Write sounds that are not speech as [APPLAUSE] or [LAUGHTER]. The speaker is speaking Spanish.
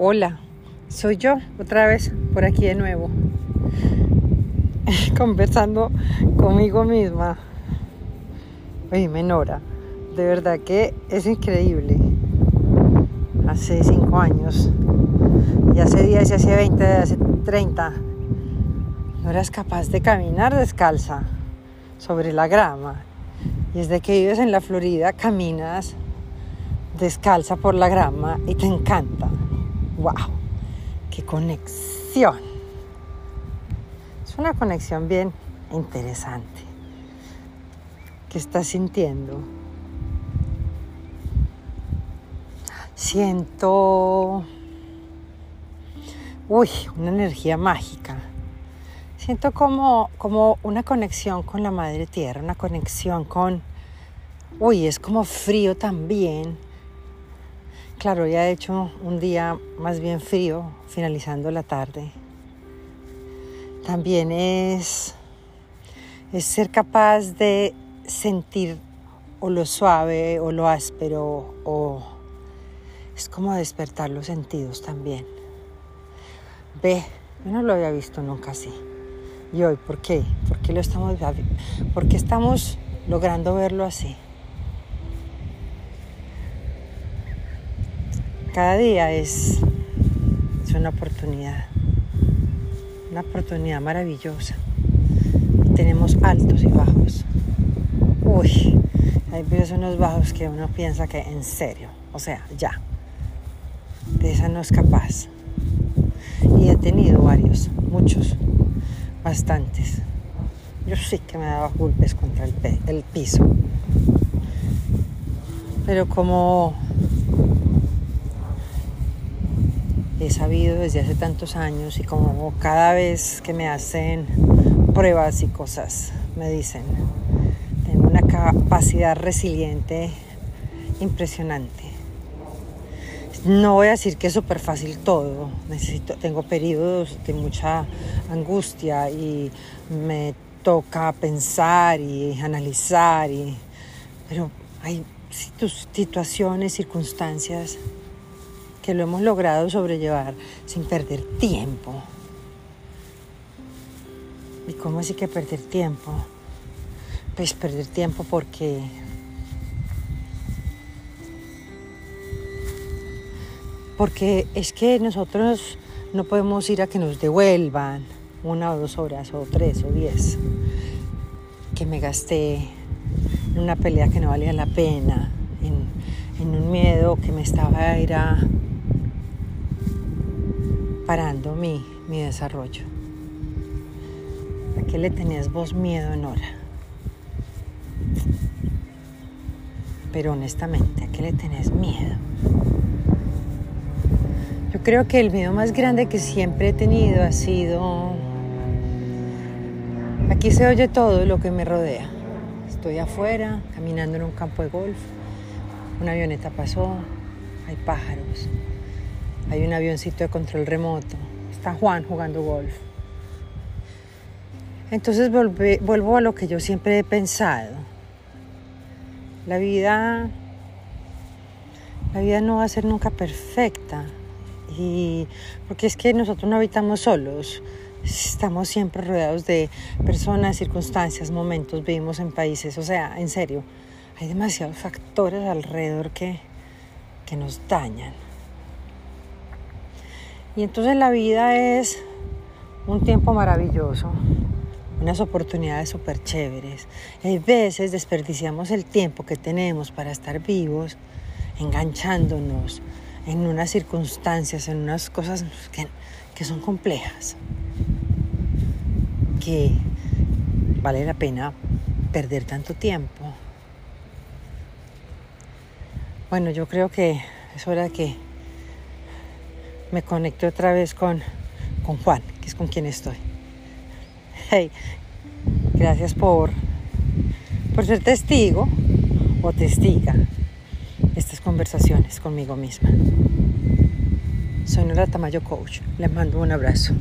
Hola, soy yo otra vez por aquí de nuevo, [LAUGHS] conversando conmigo misma. Oye, Menora, de verdad que es increíble. Hace cinco años, y hace 10, y hace 20, hace 30, no eras capaz de caminar descalza sobre la grama. Y desde que vives en la Florida, caminas descalza por la grama y te encanta. ¡Wow! ¡Qué conexión! Es una conexión bien interesante. ¿Qué estás sintiendo? Siento... Uy, una energía mágica. Siento como, como una conexión con la madre tierra, una conexión con... Uy, es como frío también Claro, ya he hecho un día más bien frío, finalizando la tarde. También es, es ser capaz de sentir o lo suave o lo áspero o es como despertar los sentidos también. Ve, yo no lo había visto nunca así. ¿Y hoy por qué? ¿Por qué lo estamos, por qué estamos logrando verlo así? Cada día es, una oportunidad, una oportunidad maravillosa. Y tenemos altos y bajos. Uy, hay veces unos bajos que uno piensa que en serio, o sea, ya, de esa no es capaz. Y he tenido varios, muchos, bastantes. Yo sí que me daba golpes contra el piso. Pero como he sabido desde hace tantos años y como cada vez que me hacen pruebas y cosas me dicen, tengo una capacidad resiliente impresionante. No voy a decir que es súper fácil todo, necesito, tengo periodos de mucha angustia y me toca pensar y analizar, y, pero hay situaciones, circunstancias que lo hemos logrado sobrellevar sin perder tiempo. ¿Y cómo así que perder tiempo? Pues perder tiempo porque porque es que nosotros no podemos ir a que nos devuelvan una o dos horas o tres o diez que me gasté en una pelea que no valía la pena, en, un miedo que me estaba a ir a, parando mi, mi desarrollo. ¿A qué le tenías vos miedo, Nora? Pero honestamente, ¿a qué le tenés miedo? Yo creo que el miedo más grande que siempre he tenido ha sido... Aquí se oye todo lo que me rodea. Estoy afuera, caminando en un campo de golf. Una avioneta pasó, hay pájaros, hay un avioncito de control remoto. Está Juan jugando golf. Entonces vuelvo a lo que yo siempre he pensado. La vida, la vida no va a ser nunca perfecta. Y porque es que nosotros no habitamos solos. Estamos siempre rodeados de personas, circunstancias, momentos, vivimos en países. O sea, en serio, hay demasiados factores alrededor que, que nos dañan. Y entonces la vida es un tiempo maravilloso, unas oportunidades súper chéveres. Hay veces desperdiciamos el tiempo que tenemos para estar vivos, enganchándonos en unas circunstancias, en unas cosas que, que son complejas, que vale la pena perder tanto tiempo. Bueno, yo creo que es hora de que me conecté otra vez con, con Juan, que es con quien estoy. Hey, gracias por, por ser testigo o testiga estas conversaciones conmigo misma. Soy Nora Tamayo Coach. Les mando un abrazo.